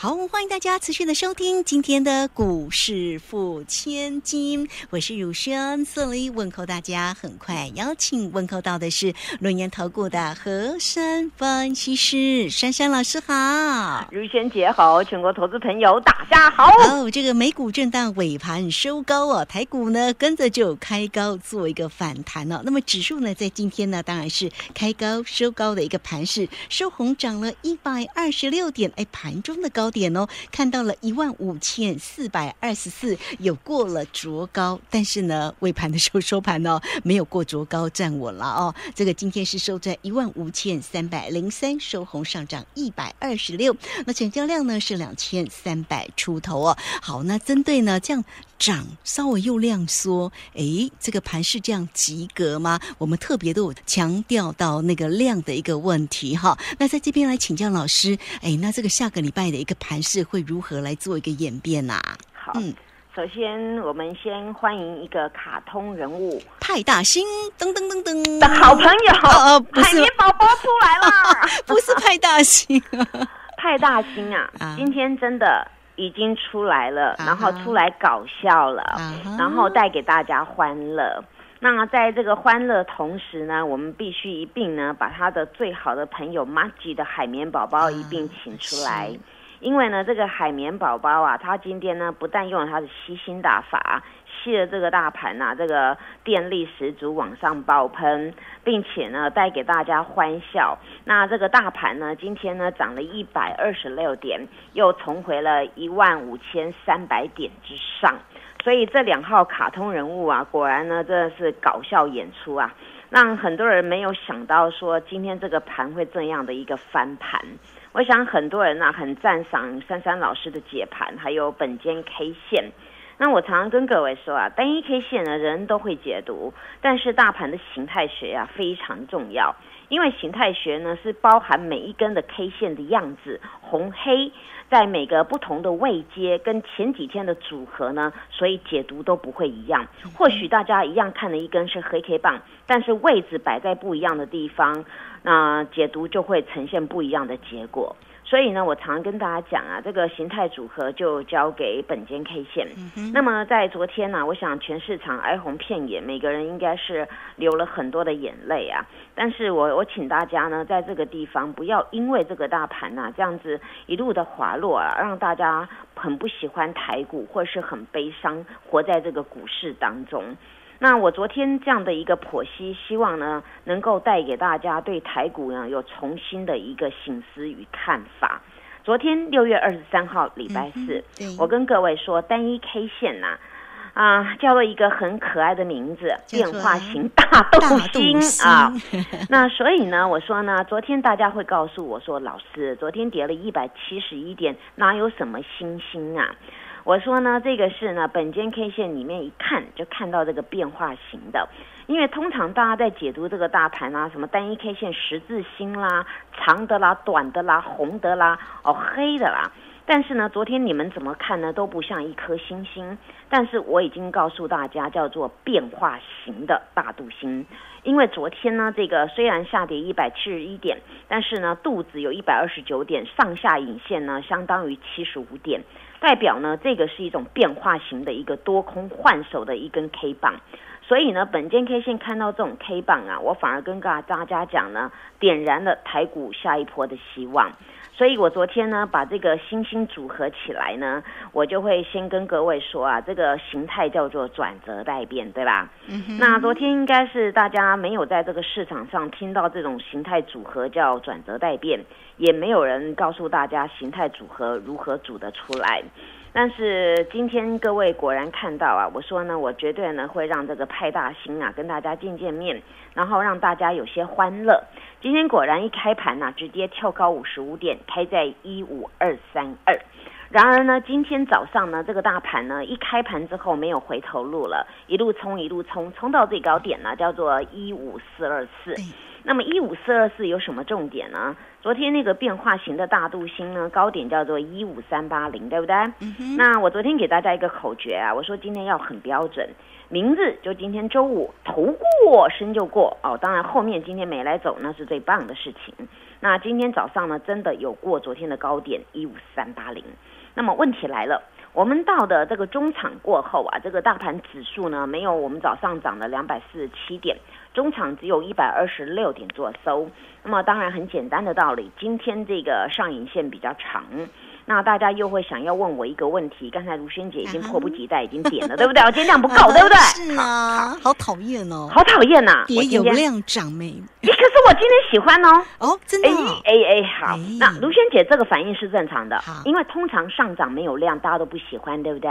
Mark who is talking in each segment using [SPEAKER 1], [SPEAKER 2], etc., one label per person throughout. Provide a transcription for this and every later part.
[SPEAKER 1] 好，欢迎大家持续的收听今天的股市付千金，我是汝轩，这里问候大家。很快邀请问候到的是轮研投顾的和山分析师珊珊老师，好，
[SPEAKER 2] 汝轩姐好，全国投资朋友大家好。
[SPEAKER 1] 哦，这个美股震荡尾盘收高哦，台股呢跟着就开高做一个反弹哦。那么指数呢在今天呢当然是开高收高的一个盘势，收红涨了一百二十六点，哎，盘中的高。点哦，看到了一万五千四百二十四，有过了卓高，但是呢，尾盘的时候收盘呢，没有过卓高站稳了哦。这个今天是收在一万五千三百零三，收红上涨一百二十六，那成交量呢是两千三百出头哦。好，那针对呢这样。涨稍微又量缩，哎，这个盘是这样及格吗？我们特别都有强调到那个量的一个问题哈。那在这边来请教老师，哎，那这个下个礼拜的一个盘势会如何来做一个演变呐？
[SPEAKER 2] 好，嗯，首先我们先欢迎一个卡通人物
[SPEAKER 1] 派大星，噔噔噔噔
[SPEAKER 2] 的好朋友，
[SPEAKER 1] 呃，不是
[SPEAKER 2] 宝宝出来了，
[SPEAKER 1] 不是派大星，
[SPEAKER 2] 派大星啊，今天真的。已经出来了，然后出来搞笑了，然后带给大家欢乐。那在这个欢乐同时呢，我们必须一并呢把他的最好的朋友 Maggie 的海绵宝宝一并请出来，因为呢这个海绵宝宝啊，他今天呢不但用了他的吸星大法。吸了这个大盘呐，这个电力十足往上爆喷，并且呢带给大家欢笑。那这个大盘呢，今天呢涨了一百二十六点，又重回了一万五千三百点之上。所以这两号卡通人物啊，果然呢真的是搞笑演出啊，让很多人没有想到说今天这个盘会这样的一个翻盘。我想很多人呢很赞赏珊珊老师的解盘，还有本间 K 线。那我常常跟各位说啊，单一 K 线呢，人都会解读，但是大盘的形态学啊非常重要，因为形态学呢是包含每一根的 K 线的样子，红黑在每个不同的位阶跟前几天的组合呢，所以解读都不会一样。或许大家一样看的一根是黑 K 棒，但是位置摆在不一样的地方，那解读就会呈现不一样的结果。所以呢，我常跟大家讲啊，这个形态组合就交给本间 K 线。那么在昨天呢，我想全市场哀鸿遍野，每个人应该是流了很多的眼泪啊。但是我我请大家呢，在这个地方不要因为这个大盘呐这样子一路的滑落啊，让大家很不喜欢台股，或是很悲伤，活在这个股市当中。那我昨天这样的一个剖析，希望呢能够带给大家对台股呢有重新的一个醒思与看法。昨天六月二十三号礼拜四，我跟各位说单一 K 线呐，啊叫做一个很可爱的名字，变化型大豆星啊。那所以呢，我说呢，昨天大家会告诉我说，老师，昨天跌了一百七十一点，哪有什么星星啊？我说呢，这个是呢，本间 K 线里面一看就看到这个变化型的，因为通常大家在解读这个大盘啊，什么单一 K 线十字星啦、长的啦、短的啦、红的啦、哦黑的啦，但是呢，昨天你们怎么看呢，都不像一颗星星。但是我已经告诉大家，叫做变化型的大肚星，因为昨天呢，这个虽然下跌一百七十一点，但是呢，肚子有一百二十九点，上下影线呢，相当于七十五点。代表呢，这个是一种变化型的一个多空换手的一根 K 棒，所以呢，本间 K 线看到这种 K 棒啊，我反而跟大大家讲呢，点燃了台股下一波的希望。所以我昨天呢，把这个星星组合起来呢，我就会先跟各位说啊，这个形态叫做转折待变，对吧？那昨天应该是大家没有在这个市场上听到这种形态组合叫转折待变，也没有人告诉大家形态组合如何组得出来。但是今天各位果然看到啊，我说呢，我绝对呢会让这个派大星啊跟大家见见面，然后让大家有些欢乐。今天果然一开盘呢，直接跳高五十五点，开在一五二三二。然而呢，今天早上呢，这个大盘呢一开盘之后没有回头路了，一路冲一路冲，冲到最高点呢叫做一五四二四。那么一五四二四有什么重点呢？昨天那个变化型的大度星呢，高点叫做一五三八零，对不对？那我昨天给大家一个口诀啊，我说今天要很标准，名字就今天周五，头过身就过哦。当然后面今天没来走，那是最棒的事情。那今天早上呢，真的有过昨天的高点一五三八零。那么问题来了。我们到的这个中场过后啊，这个大盘指数呢，没有我们早上涨了两百四十七点，中场只有一百二十六点做收。那么当然很简单的道理，今天这个上影线比较长。那大家又会想要问我一个问题，刚才卢萱姐已经迫不及待已经点了，对不对？我今天量不够，对不对？
[SPEAKER 1] 是啊，好讨厌哦，
[SPEAKER 2] 好讨厌呐！
[SPEAKER 1] 跌有量涨没？
[SPEAKER 2] 可是我今天喜欢哦。
[SPEAKER 1] 哦，真的。
[SPEAKER 2] 哎哎好，那卢萱姐这个反应是正常的，因为通常上涨没有量，大家都不喜欢，对不对？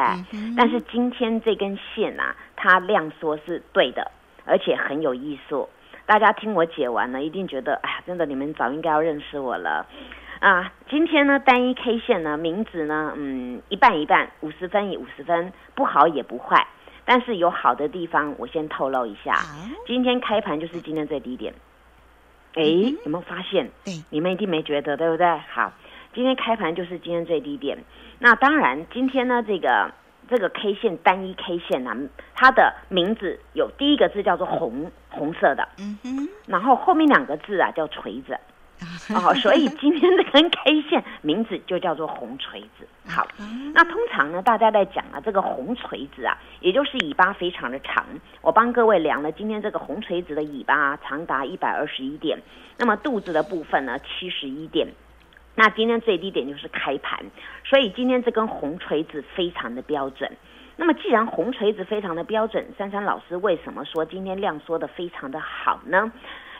[SPEAKER 2] 但是今天这根线啊，它量缩是对的，而且很有艺术。大家听我解完了，一定觉得哎呀，真的你们早应该要认识我了。啊，今天呢，单一 K 线呢，名字呢，嗯，一半一半，五十分以五十分，不好也不坏，但是有好的地方，我先透露一下。今天开盘就是今天最低点，哎，有没有发现？你们一定没觉得，对不对？好，今天开盘就是今天最低点。那当然，今天呢，这个这个 K 线单一 K 线呢，它的名字有第一个字叫做红，红色的，嗯哼，然后后面两个字啊叫锤子。哦，所以今天这根 K 线名字就叫做红锤子。好，那通常呢，大家在讲啊，这个红锤子啊，也就是尾巴非常的长。我帮各位量了，今天这个红锤子的尾巴啊长达一百二十一点，那么肚子的部分呢，七十一点。那今天最低点就是开盘，所以今天这根红锤子非常的标准。那么既然红锤子非常的标准，珊珊老师为什么说今天量缩的非常的好呢？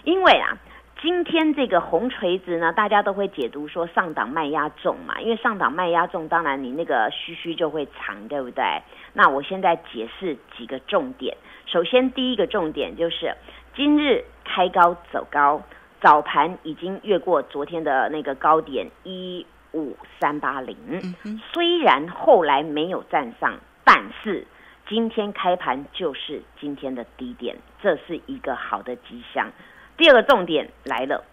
[SPEAKER 2] 因为啊。今天这个红锤子呢，大家都会解读说上档卖压重嘛，因为上档卖压重，当然你那个虚虚就会长，对不对？那我现在解释几个重点。首先，第一个重点就是今日开高走高，早盘已经越过昨天的那个高点一五三八零，虽然后来没有站上，但是今天开盘就是今天的低点，这是一个好的迹象。第二个重点来了，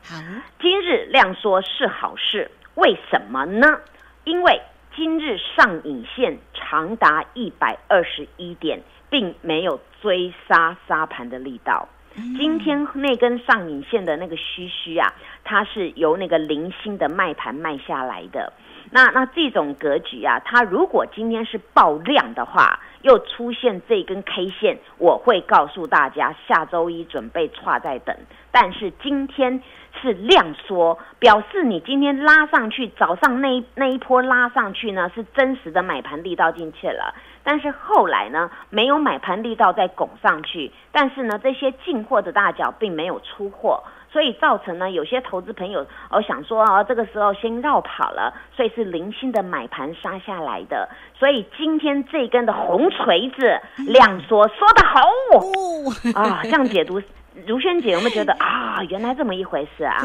[SPEAKER 2] 今日量缩是好事，为什么呢？因为今日上影线长达一百二十一点，并没有追杀杀盘的力道。今天那根上影线的那个虚虚啊，它是由那个零星的卖盘卖下来的。那那这种格局啊，它如果今天是爆量的话。又出现这根 K 线，我会告诉大家，下周一准备差在等。但是今天是量缩，表示你今天拉上去，早上那一那一波拉上去呢，是真实的买盘力道进去了。但是后来呢，没有买盘力道再拱上去，但是呢，这些进货的大脚并没有出货。所以造成呢，有些投资朋友哦想说啊，这个时候先绕跑了，所以是零星的买盘杀下来的。所以今天这根的红锤子亮说，说的好啊，这样解读，如萱姐有没有觉得 啊，原来这么一回事啊？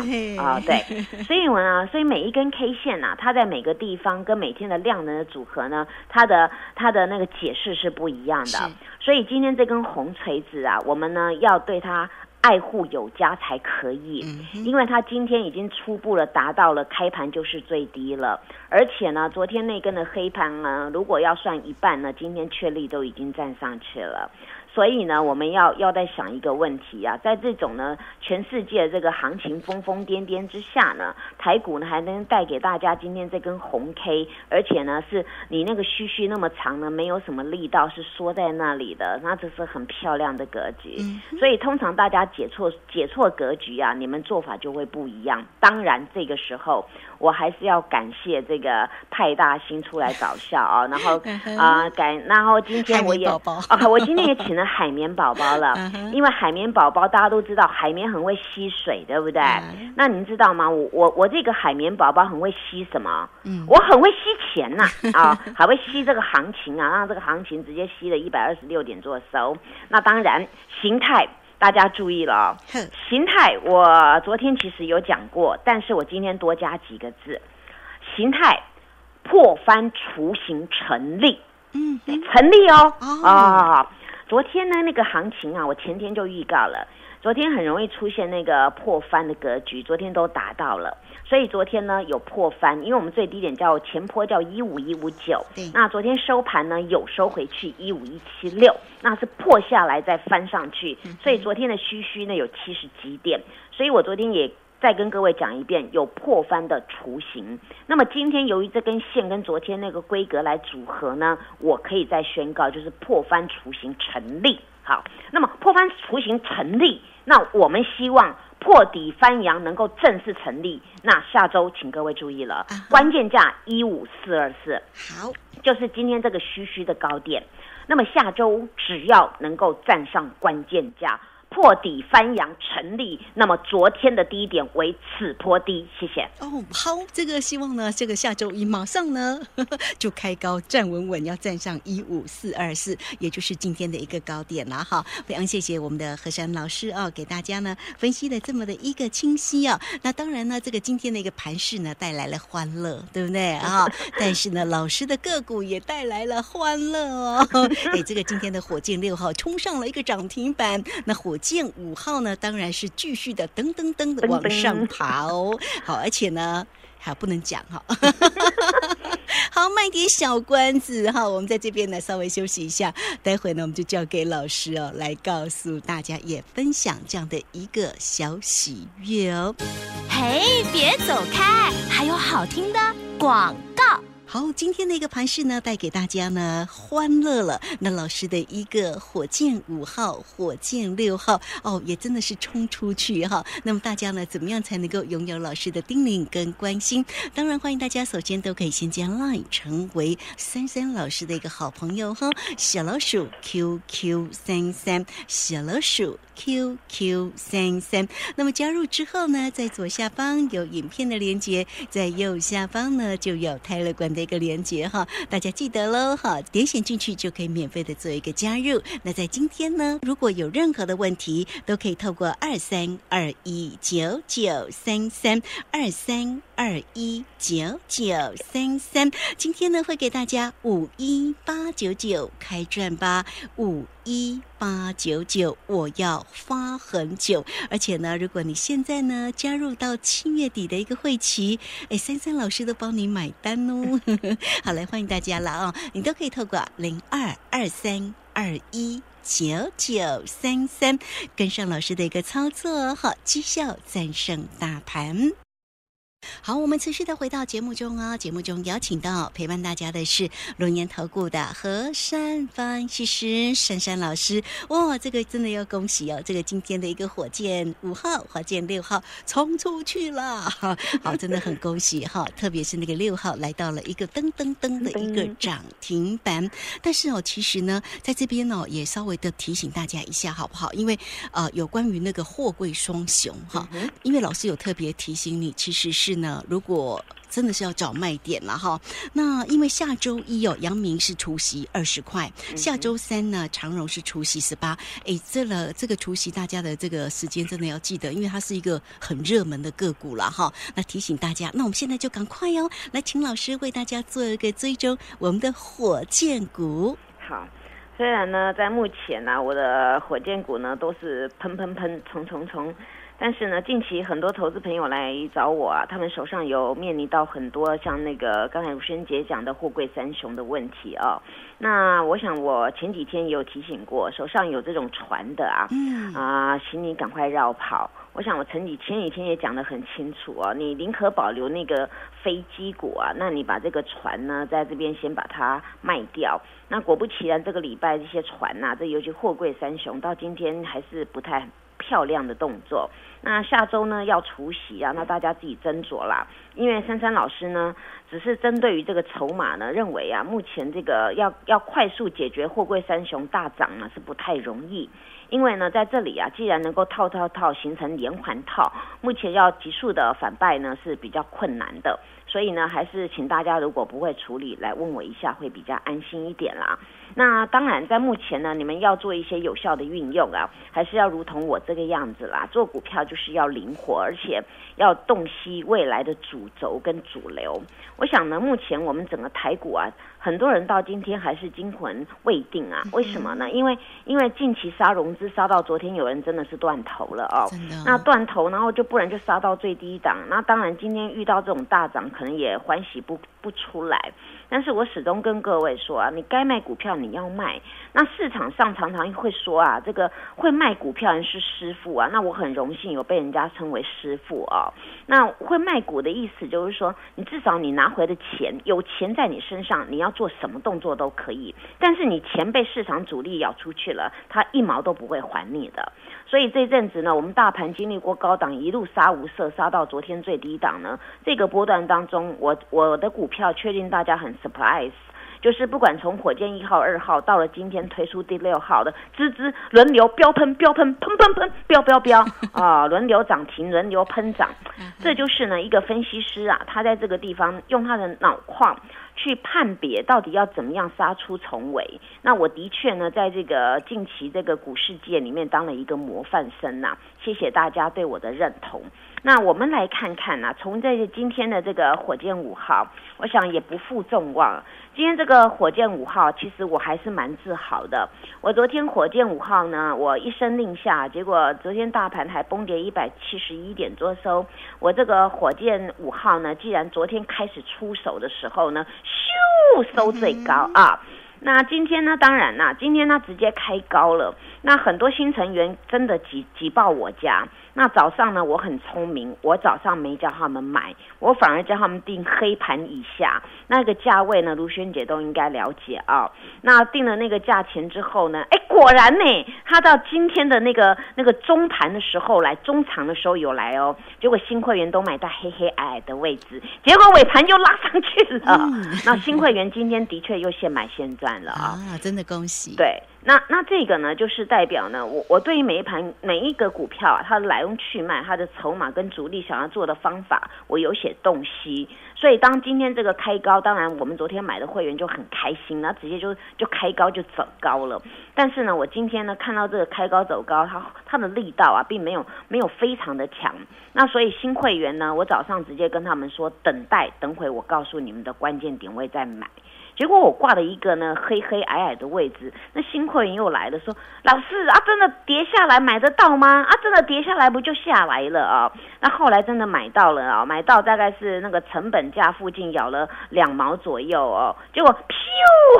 [SPEAKER 2] 啊，对，所以我呢，所以每一根 K 线呐，它在每个地方跟每天的量能的组合呢，它的它的那个解释是不一样的。所以今天这根红锤子啊，我们呢要对它。爱护有加才可以，因为它今天已经初步了达到了开盘就是最低了，而且呢，昨天那根的黑盘呢，如果要算一半呢，今天确立都已经站上去了。所以呢，我们要要在想一个问题啊，在这种呢全世界这个行情疯疯癫癫之下呢，台股呢还能带给大家今天这根红 K，而且呢是你那个须须那么长呢，没有什么力道是缩在那里的，那这是很漂亮的格局。所以通常大家解错解错格局啊，你们做法就会不一样。当然这个时候我还是要感谢这个派大星出来搞笑啊，然后啊感，然后今天我也啊，我今天也请。海绵宝宝了，因为海绵宝宝大家都知道，海绵很会吸水，对不对？那您知道吗？我我我这个海绵宝宝很会吸什么？嗯，我很会吸钱呐 啊，还会吸这个行情啊，让这个行情直接吸了一百二十六点做收。那当然，形态大家注意了，形态我昨天其实有讲过，但是我今天多加几个字，形态破翻雏形成立，嗯，成立哦啊。昨天呢，那个行情啊，我前天就预告了，昨天很容易出现那个破翻的格局，昨天都达到了。所以昨天呢有破翻，因为我们最低点叫前坡叫一五一五九，那昨天收盘呢有收回去一五一七六，那是破下来再翻上去，所以昨天的虚虚呢有七十几点，所以我昨天也再跟各位讲一遍，有破翻的雏形。那么今天由于这根线跟昨天那个规格来组合呢，我可以再宣告就是破翻雏形成立。好，那么破翻雏形成立，那我们希望。破底翻阳能够正式成立，那下周请各位注意了，关键价一五四二四，
[SPEAKER 1] 好，
[SPEAKER 2] 就是今天这个虚虚的高点，那么下周只要能够站上关键价。破底翻阳成立，那么昨天的低点为此坡低，谢谢。
[SPEAKER 1] 哦，好，这个希望呢，这个下周一马上呢 就开高站稳稳，要站上一五四二四，也就是今天的一个高点了哈。非常谢谢我们的何山老师啊，给大家呢分析的这么的一个清晰啊。那当然呢，这个今天的一个盘势呢带来了欢乐，对不对 啊？但是呢，老师的个股也带来了欢乐哦。哎，这个今天的火箭六号冲上了一个涨停板，那火。剑五号呢，当然是继续的噔噔噔的往上爬哦。好，而且呢，还不能讲哈。好，卖点小关子哈。我们在这边呢，稍微休息一下，待会呢，我们就交给老师哦，来告诉大家，也分享这样的一个小喜悦哦。嘿，别走开，还有好听的广告。好，今天的一个盘势呢，带给大家呢欢乐了。那老师的一个火箭五号、火箭六号哦，也真的是冲出去哈。那么大家呢，怎么样才能够拥有老师的叮咛跟关心？当然，欢迎大家首先都可以先加 Line 成为三三老师的一个好朋友哈。小老鼠 QQ 三三，小老鼠 QQ 三三。那么加入之后呢，在左下方有影片的连接，在右下方呢就有泰勒关的。一个连接哈，大家记得喽哈，点选进去就可以免费的做一个加入。那在今天呢，如果有任何的问题，都可以透过二三二一九九三三二三二一九九三三。今天呢，会给大家五一八九九开赚吧，五一。八九九，我要发很久，而且呢，如果你现在呢加入到七月底的一个会期，哎，三三老师都帮你买单哦。好嘞，欢迎大家了啊！你都可以透过零二二三二一九九三三跟上老师的一个操作，好，绩效战胜大盘。好，我们持续的回到节目中啊。节目中邀请到陪伴大家的是龙岩投顾的何山分析师珊珊老师。哇，这个真的要恭喜哦！这个今天的一个火箭五号、火箭六号冲出去了，好，真的很恭喜哈！特别是那个六号来到了一个噔噔噔的一个涨停板。但是哦，其实呢，在这边呢，也稍微的提醒大家一下好不好？因为呃，有关于那个货柜双雄哈，因为老师有特别提醒你，其实是。是呢，如果真的是要找卖点了哈，那因为下周一哦，阳明是除息二十块，下周三呢，长荣是除息十八。哎，这了这个除息，大家的这个时间真的要记得，因为它是一个很热门的个股了哈。那提醒大家，那我们现在就赶快哦，来请老师为大家做一个追踪我们的火箭股。
[SPEAKER 2] 好，虽然呢，在目前呢，我的火箭股呢都是喷喷喷、冲冲冲。但是呢，近期很多投资朋友来找我啊，他们手上有面临到很多像那个刚才如萱姐讲的货柜三雄的问题啊。那我想我前几天也有提醒过，手上有这种船的啊，啊，请你赶快绕跑。我想我前几前几天也讲得很清楚啊，你宁可保留那个飞机股啊，那你把这个船呢，在这边先把它卖掉。那果不其然，这个礼拜这些船呐，这尤其货柜三雄到今天还是不太漂亮的动作。那下周呢要除夕啊，那大家自己斟酌啦。因为珊珊老师呢，只是针对于这个筹码呢，认为啊，目前这个要要快速解决货柜三雄大涨呢是不太容易。因为呢，在这里啊，既然能够套套套形成连环套，目前要急速的反败呢是比较困难的。所以呢，还是请大家如果不会处理，来问我一下会比较安心一点啦。那当然，在目前呢，你们要做一些有效的运用啊，还是要如同我这个样子啦，做股票。就是要灵活，而且要洞悉未来的主轴跟主流。我想呢，目前我们整个台股啊。很多人到今天还是惊魂未定啊？为什么呢？因为因为近期杀融资杀到昨天，有人真的是断头了哦。那断头，然后就不然就杀到最低档。那当然今天遇到这种大涨，可能也欢喜不不出来。但是我始终跟各位说啊，你该卖股票你要卖。那市场上常常会说啊，这个会卖股票人是师傅啊。那我很荣幸有被人家称为师傅啊。那会卖股的意思就是说，你至少你拿回的钱有钱在你身上，你要。做什么动作都可以，但是你钱被市场主力咬出去了，他一毛都不会还你的。所以这阵子呢，我们大盘经历过高档一路杀无赦，杀到昨天最低档呢。这个波段当中，我我的股票确定大家很 surprise。就是不管从火箭一号、二号到了今天推出第六号的，滋滋轮流飙喷、飙喷、喷喷喷、飙飙飙啊，轮流涨停、轮流喷涨，这就是呢一个分析师啊，他在这个地方用他的脑矿去判别到底要怎么样杀出重围。那我的确呢，在这个近期这个股市界里面当了一个模范生呐，谢谢大家对我的认同。那我们来看看呐，从这今天的这个火箭五号，我想也不负众望。今天这个火箭五号，其实我还是蛮自豪的。我昨天火箭五号呢，我一声令下，结果昨天大盘还崩跌一百七十一点多收。我这个火箭五号呢，既然昨天开始出手的时候呢，咻收最高啊。那今天呢，当然啦，今天它直接开高了。那很多新成员真的挤挤爆我家。那早上呢，我很聪明，我早上没叫他们买，我反而叫他们定黑盘以下那个价位呢。卢萱姐都应该了解啊。那定了那个价钱之后呢，哎，果然呢，他到今天的那个那个中盘的时候来，中长的时候有来哦。结果新会员都买到黑黑矮矮的位置，结果尾盘又拉上去了。那新会员今天的确又现买现赚了啊！
[SPEAKER 1] 真的恭喜。
[SPEAKER 2] 对。那那这个呢，就是代表呢，我我对于每一盘每一个股票啊，它的来龙去脉、它的筹码跟主力想要做的方法，我有些洞悉。所以当今天这个开高，当然我们昨天买的会员就很开心，那直接就就开高就走高了。但是呢，我今天呢看到这个开高走高，它它的力道啊，并没有没有非常的强。那所以新会员呢，我早上直接跟他们说，等待等会我告诉你们的关键点位再买。结果我挂了一个呢黑黑矮矮的位置，那新会员又来了，说老师啊，真的跌下来买得到吗？啊，真的跌下来不就下来了啊？那后来真的买到了啊，买到大概是那个成本价附近咬了两毛左右哦，结果咻，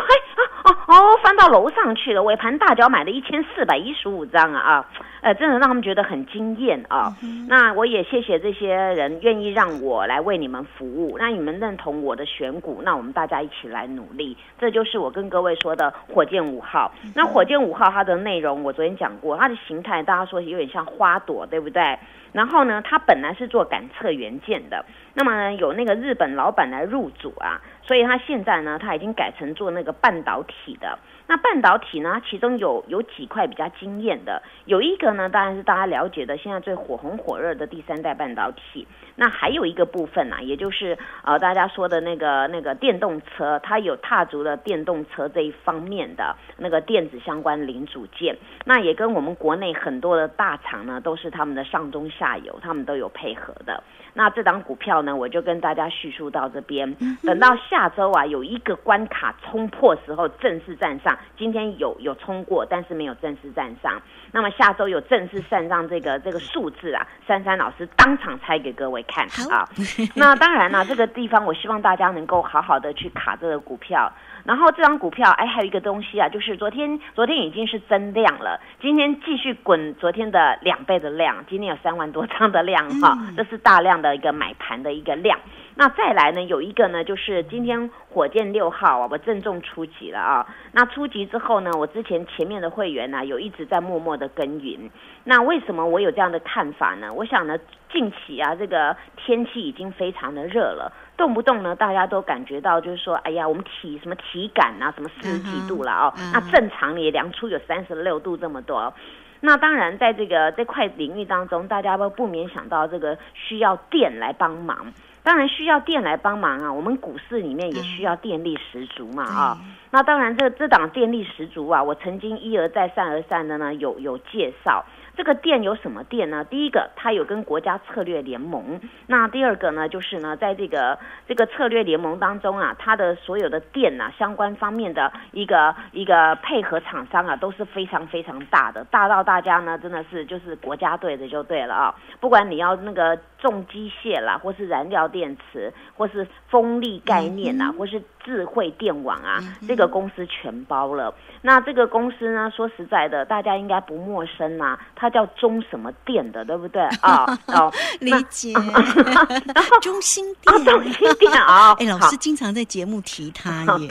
[SPEAKER 2] 嘿啊哦哦，翻到楼上去了，尾盘大脚买了一千四百一十五张啊啊！呃，真的让他们觉得很惊艳啊！那我也谢谢这些人愿意让我来为你们服务。那你们认同我的选股，那我们大家一起来努力。这就是我跟各位说的火箭五号。那火箭五号它的内容我昨天讲过，它的形态大家说有点像花朵，对不对？然后呢，他本来是做感测元件的，那么呢有那个日本老板来入主啊，所以他现在呢，他已经改成做那个半导体的。那半导体呢？其中有有几块比较惊艳的，有一个呢，当然是大家了解的，现在最火红火热的第三代半导体。那还有一个部分呢，也就是呃大家说的那个那个电动车，它有踏足了电动车这一方面的那个电子相关零组件。那也跟我们国内很多的大厂呢，都是他们的上中下游，他们都有配合的。那这档股票呢，我就跟大家叙述到这边。等到下周啊，有一个关卡冲破时候，正式站上。今天有有冲过，但是没有正式站上。那么下周有正式站上这个这个数字啊，珊珊老师当场猜给各位看啊。那当然了，这个地方我希望大家能够好好的去卡这个股票。然后这张股票，哎，还有一个东西啊，就是昨天昨天已经是增量了，今天继续滚昨天的两倍的量，今天有三万多张的量哈，这是大量的一个买盘的一个量。那再来呢，有一个呢，就是今天火箭六号啊，我郑重出击了啊。那出击之后呢，我之前前面的会员呢，有一直在默默的耕耘。那为什么我有这样的看法呢？我想呢，近期啊，这个天气已经非常的热了，动不动呢，大家都感觉到就是说，哎呀，我们体什么体感啊，什么四十几度了哦。那正常也量出有三十六度这么多。那当然，在这个这块领域当中，大家都不免想到这个需要电来帮忙。当然需要电来帮忙啊，我们股市里面也需要电力十足嘛啊。那当然，这这档电力十足啊，我曾经一而再、再而三的呢有有介绍。这个店有什么店呢？第一个，它有跟国家策略联盟。那第二个呢，就是呢，在这个这个策略联盟当中啊，它的所有的店啊，相关方面的一个一个配合厂商啊，都是非常非常大的，大到大家呢真的是就是国家队的就对了啊。不管你要那个重机械啦，或是燃料电池，或是风力概念啊，或是智慧电网啊，这个公司全包了。那这个公司呢，说实在的，大家应该不陌生呐，它叫中什么电的，对不对 啊？
[SPEAKER 1] 哦，理解。然 后中心
[SPEAKER 2] 店，中心电啊。
[SPEAKER 1] 哎，老师经常在节目提它耶。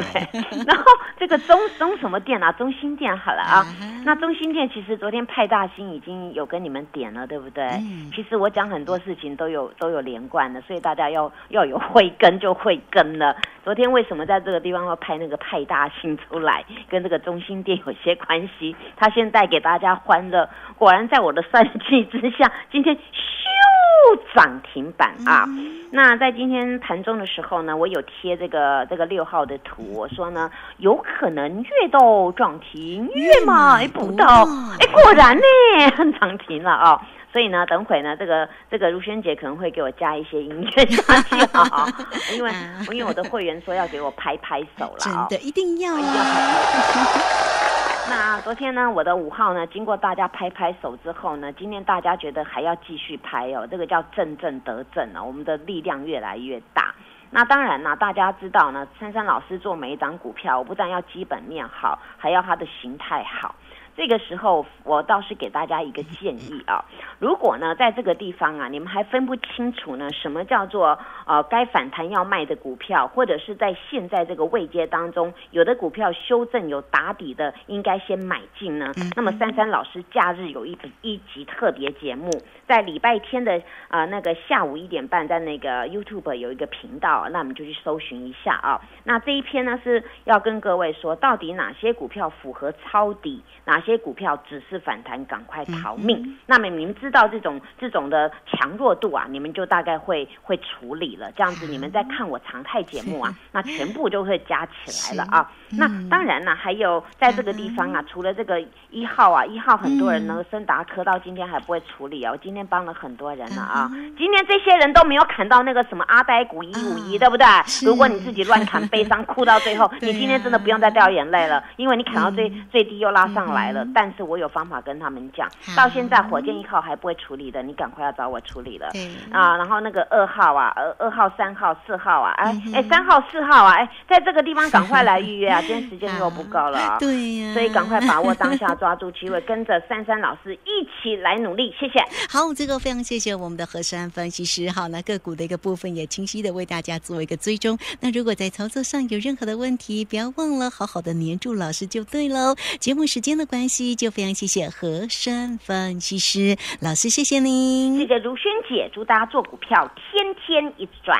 [SPEAKER 2] 然后这个中中什么电啊？中心电好了啊。那中心电其实昨天派大星已经有跟你们点了，对不对？其实我讲很多事情都有都有连贯的，所以大家要要有慧根就会跟了。昨天为什么在这个地方要派那个派大星出来，跟这个中心店有些关系？他先带给大家欢乐，果然在我的算计之下，今天咻涨停板啊！那在今天盘中的时候呢，我有贴这个这个六号的图，我说呢，有可能越到涨停越买不到，哎，果然呢，涨停了啊！所以呢，等会呢，这个这个如萱姐可能会给我加一些音乐下去 啊，因为因为我的会员说要给我拍拍手了，
[SPEAKER 1] 真的一定要。
[SPEAKER 2] 那昨天呢，我的五号呢，经过大家拍拍手之后呢，今天大家觉得还要继续拍哦，这个叫正正得正啊，我们的力量越来越大。那当然啦，大家知道呢，珊珊老师做每一张股票，我不但要基本面好，还要它的形态好。这个时候，我倒是给大家一个建议啊，如果呢，在这个地方啊，你们还分不清楚呢，什么叫做呃该反弹要卖的股票，或者是在现在这个位阶当中，有的股票修正有打底的，应该先买进呢。那么珊珊老师假日有一一集特别节目，在礼拜天的啊那个下午一点半，在那个 YouTube 有一个频道，那我们就去搜寻一下啊。那这一篇呢是要跟各位说，到底哪些股票符合抄底，哪些。些股票只是反弹，赶快逃命。那么你们知道这种这种的强弱度啊，你们就大概会会处理了。这样子，你们在看我常态节目啊，那全部就会加起来了啊。那当然了，还有在这个地方啊，除了这个一号啊，一号很多人呢，森达科到今天还不会处理啊。我今天帮了很多人了啊。今天这些人都没有砍到那个什么阿呆股一五一，对不对？如果你自己乱砍，悲伤哭到最后，你今天真的不用再掉眼泪了，因为你砍到最最低又拉上来了。但是我有方法跟他们讲，到现在火箭一号还不会处理的，你赶快要找我处理了。啊，然后那个二号啊，二二号、三号、四号啊，哎哎，三号、四号啊，哎，在这个地方 赶快来预约啊，今天时间又不够了啊。
[SPEAKER 1] 对呀，
[SPEAKER 2] 所以赶快把握当下，抓住机会，跟着珊珊老师一起来努力。谢谢。
[SPEAKER 1] 好，这个非常谢谢我们的何山分析师。好，那个股的一个部分也清晰的为大家做一个追踪。那如果在操作上有任何的问题，不要忘了好好的黏住老师就对喽。节目时间的关系。就非常谢谢何山分析师老师，谢谢您。
[SPEAKER 2] 谢谢如萱姐，祝大家做股票天天一直赚。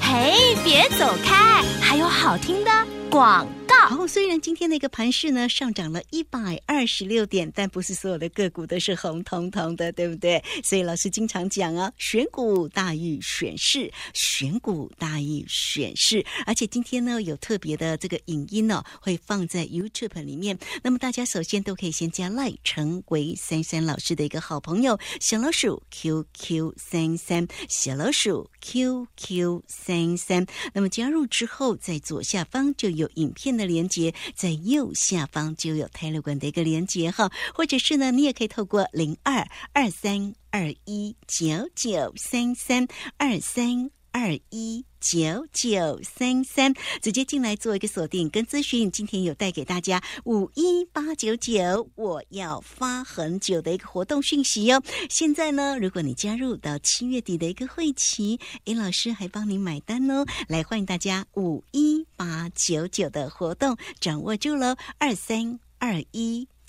[SPEAKER 3] 嘿，别走开，还有好听的广。
[SPEAKER 1] 好，虽然今天的一个盘势呢上涨了一百二十六点，但不是所有的个股都是红彤彤的，对不对？所以老师经常讲啊，选股大于选市，选股大于选市。而且今天呢有特别的这个影音呢，会放在 YouTube 里面。那么大家首先都可以先加赖，成为三三老师的一个好朋友，小老鼠 QQ 三三，小老鼠 QQ 三三。那么加入之后，在左下方就有影片的。连接在右下方就有泰勒管的一个连接哈，或者是呢，你也可以透过零二二三二一九九三三二三二一。九九三三，直接进来做一个锁定跟咨询。今天有带给大家五一八九九，我要发很久的一个活动讯息哟。现在呢，如果你加入到七月底的一个会期，哎，老师还帮你买单哦。来，欢迎大家五一八九九的活动掌握住喽，二三二一。